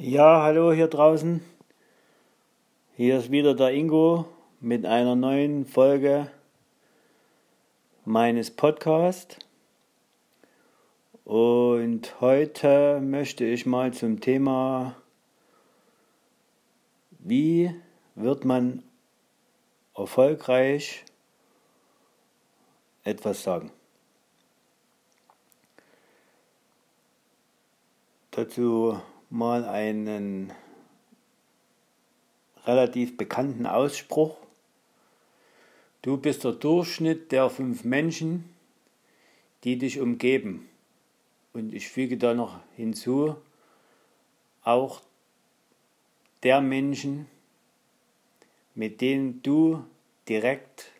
Ja, hallo hier draußen. Hier ist wieder der Ingo mit einer neuen Folge meines Podcasts. Und heute möchte ich mal zum Thema, wie wird man erfolgreich etwas sagen. Dazu mal einen relativ bekannten Ausspruch. Du bist der Durchschnitt der fünf Menschen, die dich umgeben. Und ich füge da noch hinzu, auch der Menschen, mit denen du direkt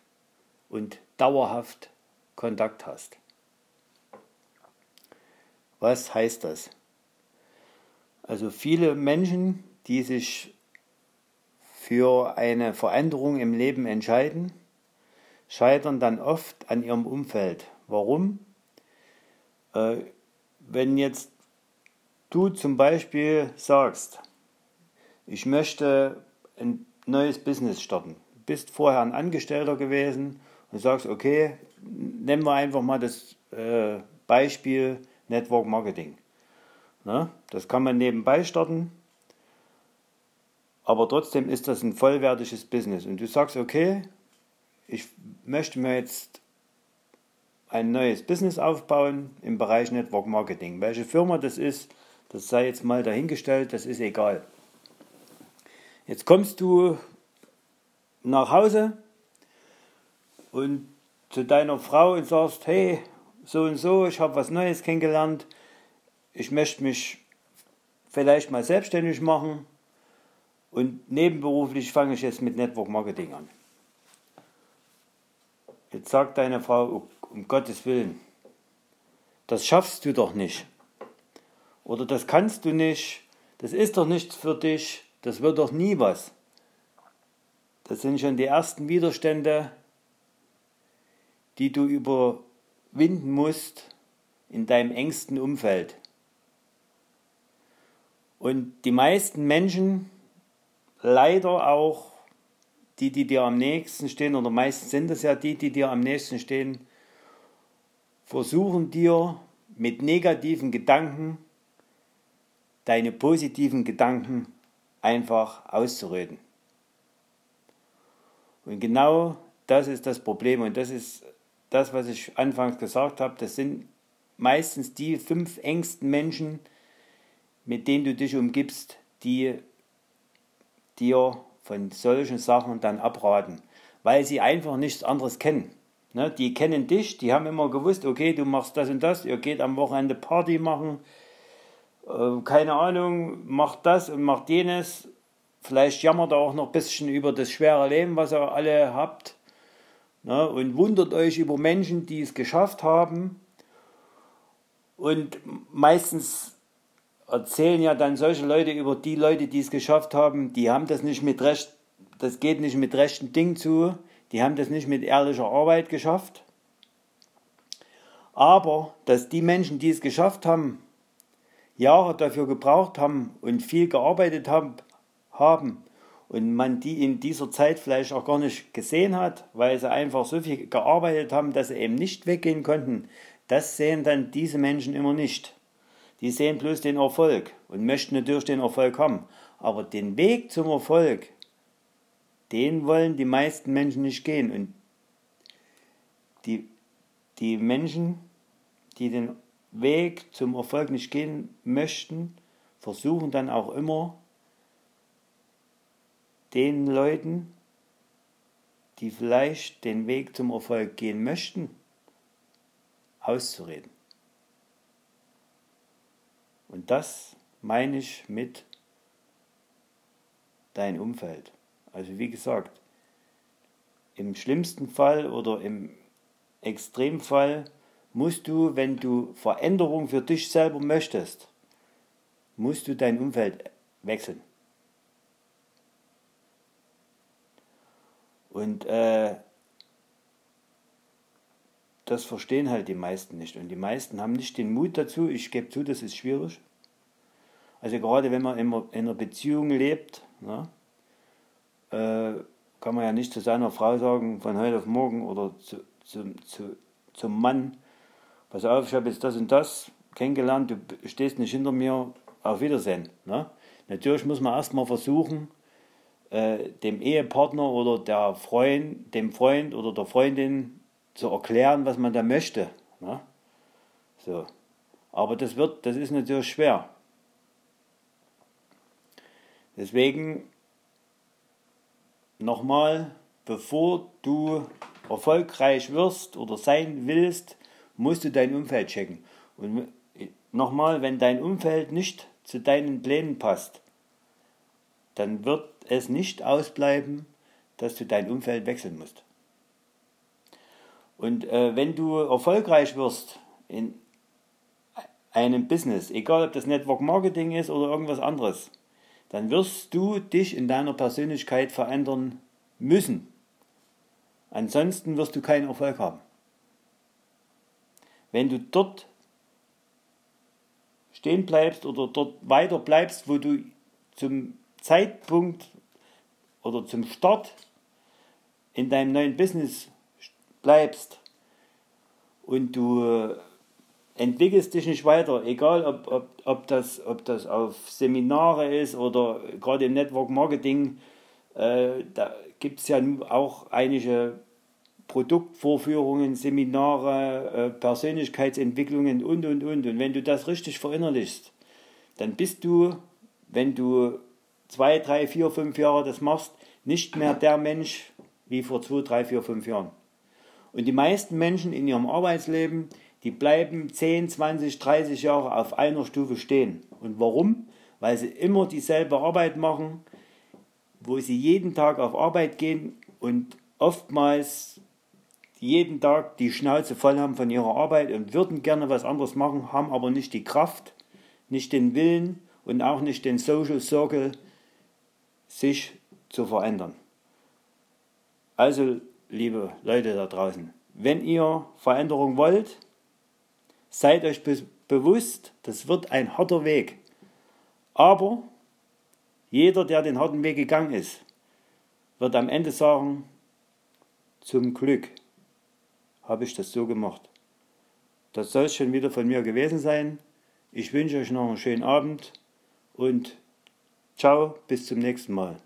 und dauerhaft Kontakt hast. Was heißt das? Also viele Menschen, die sich für eine Veränderung im Leben entscheiden, scheitern dann oft an ihrem Umfeld. Warum? Äh, wenn jetzt du zum Beispiel sagst, ich möchte ein neues Business starten, du bist vorher ein Angestellter gewesen und sagst, okay, nehmen wir einfach mal das äh, Beispiel Network Marketing. Ne? Das kann man nebenbei starten, aber trotzdem ist das ein vollwertiges Business. Und du sagst, okay, ich möchte mir jetzt ein neues Business aufbauen im Bereich Network Marketing. Welche Firma das ist, das sei jetzt mal dahingestellt, das ist egal. Jetzt kommst du nach Hause und zu deiner Frau und sagst, hey, so und so, ich habe was Neues kennengelernt, ich möchte mich vielleicht mal selbstständig machen und nebenberuflich fange ich jetzt mit Network Marketing an. Jetzt sagt deine Frau, um Gottes Willen, das schaffst du doch nicht. Oder das kannst du nicht, das ist doch nichts für dich, das wird doch nie was. Das sind schon die ersten Widerstände, die du überwinden musst in deinem engsten Umfeld. Und die meisten Menschen, leider auch die, die dir am nächsten stehen, oder meistens sind es ja die, die dir am nächsten stehen, versuchen dir mit negativen Gedanken deine positiven Gedanken einfach auszureden. Und genau das ist das Problem und das ist das, was ich anfangs gesagt habe. Das sind meistens die fünf engsten Menschen, mit denen du dich umgibst, die dir von solchen Sachen dann abraten, weil sie einfach nichts anderes kennen. Ne? Die kennen dich, die haben immer gewusst, okay, du machst das und das, ihr geht am Wochenende Party machen, äh, keine Ahnung, macht das und macht jenes. Vielleicht jammert er auch noch ein bisschen über das schwere Leben, was ihr alle habt. Ne? Und wundert euch über Menschen, die es geschafft haben. Und meistens erzählen ja dann solche Leute über die Leute, die es geschafft haben, die haben das nicht mit Recht, das geht nicht mit rechten Ding zu, die haben das nicht mit ehrlicher Arbeit geschafft. Aber dass die Menschen, die es geschafft haben, Jahre dafür gebraucht haben und viel gearbeitet haben, haben und man die in dieser Zeit vielleicht auch gar nicht gesehen hat, weil sie einfach so viel gearbeitet haben, dass sie eben nicht weggehen konnten, das sehen dann diese Menschen immer nicht. Die sehen bloß den Erfolg und möchten natürlich den Erfolg haben. Aber den Weg zum Erfolg, den wollen die meisten Menschen nicht gehen. Und die, die Menschen, die den Weg zum Erfolg nicht gehen möchten, versuchen dann auch immer den Leuten, die vielleicht den Weg zum Erfolg gehen möchten, auszureden. Und das meine ich mit dein Umfeld. Also wie gesagt, im schlimmsten Fall oder im Extremfall musst du, wenn du Veränderung für dich selber möchtest, musst du dein Umfeld wechseln. Und äh, das verstehen halt die meisten nicht. Und die meisten haben nicht den Mut dazu. Ich gebe zu, das ist schwierig. Also gerade wenn man in einer Beziehung lebt, ne, äh, kann man ja nicht zu seiner Frau sagen, von heute auf morgen oder zu, zu, zu, zum Mann, pass auf, ich habe jetzt das und das kennengelernt, du stehst nicht hinter mir, auf Wiedersehen. Ne? Natürlich muss man erstmal versuchen, äh, dem Ehepartner oder der Freund, dem Freund oder der Freundin zu erklären, was man da möchte. Ne? So. Aber das wird, das ist natürlich schwer. Deswegen nochmal, bevor du erfolgreich wirst oder sein willst, musst du dein Umfeld checken. Und nochmal, wenn dein Umfeld nicht zu deinen Plänen passt, dann wird es nicht ausbleiben, dass du dein Umfeld wechseln musst. Und äh, wenn du erfolgreich wirst in einem Business, egal ob das Network Marketing ist oder irgendwas anderes, dann wirst du dich in deiner Persönlichkeit verändern müssen. Ansonsten wirst du keinen Erfolg haben. Wenn du dort stehen bleibst oder dort weiter bleibst, wo du zum Zeitpunkt oder zum Start in deinem neuen Business bleibst und du entwickelst dich nicht weiter, egal ob, ob, ob, das, ob das auf Seminare ist oder gerade im Network Marketing, äh, da gibt es ja auch einige Produktvorführungen, Seminare, äh, Persönlichkeitsentwicklungen und, und, und. Und wenn du das richtig verinnerlichst, dann bist du, wenn du zwei, drei, vier, fünf Jahre das machst, nicht mehr der Mensch wie vor zwei, drei, vier, fünf Jahren. Und die meisten Menschen in ihrem Arbeitsleben, die bleiben 10, 20, 30 Jahre auf einer Stufe stehen. Und warum? Weil sie immer dieselbe Arbeit machen, wo sie jeden Tag auf Arbeit gehen und oftmals jeden Tag die Schnauze voll haben von ihrer Arbeit und würden gerne was anderes machen, haben aber nicht die Kraft, nicht den Willen und auch nicht den Social Circle, sich zu verändern. Also, liebe Leute da draußen, wenn ihr Veränderung wollt, seid euch be bewusst, das wird ein harter Weg. Aber jeder, der den harten Weg gegangen ist, wird am Ende sagen, zum Glück habe ich das so gemacht. Das soll es schon wieder von mir gewesen sein. Ich wünsche euch noch einen schönen Abend und ciao, bis zum nächsten Mal.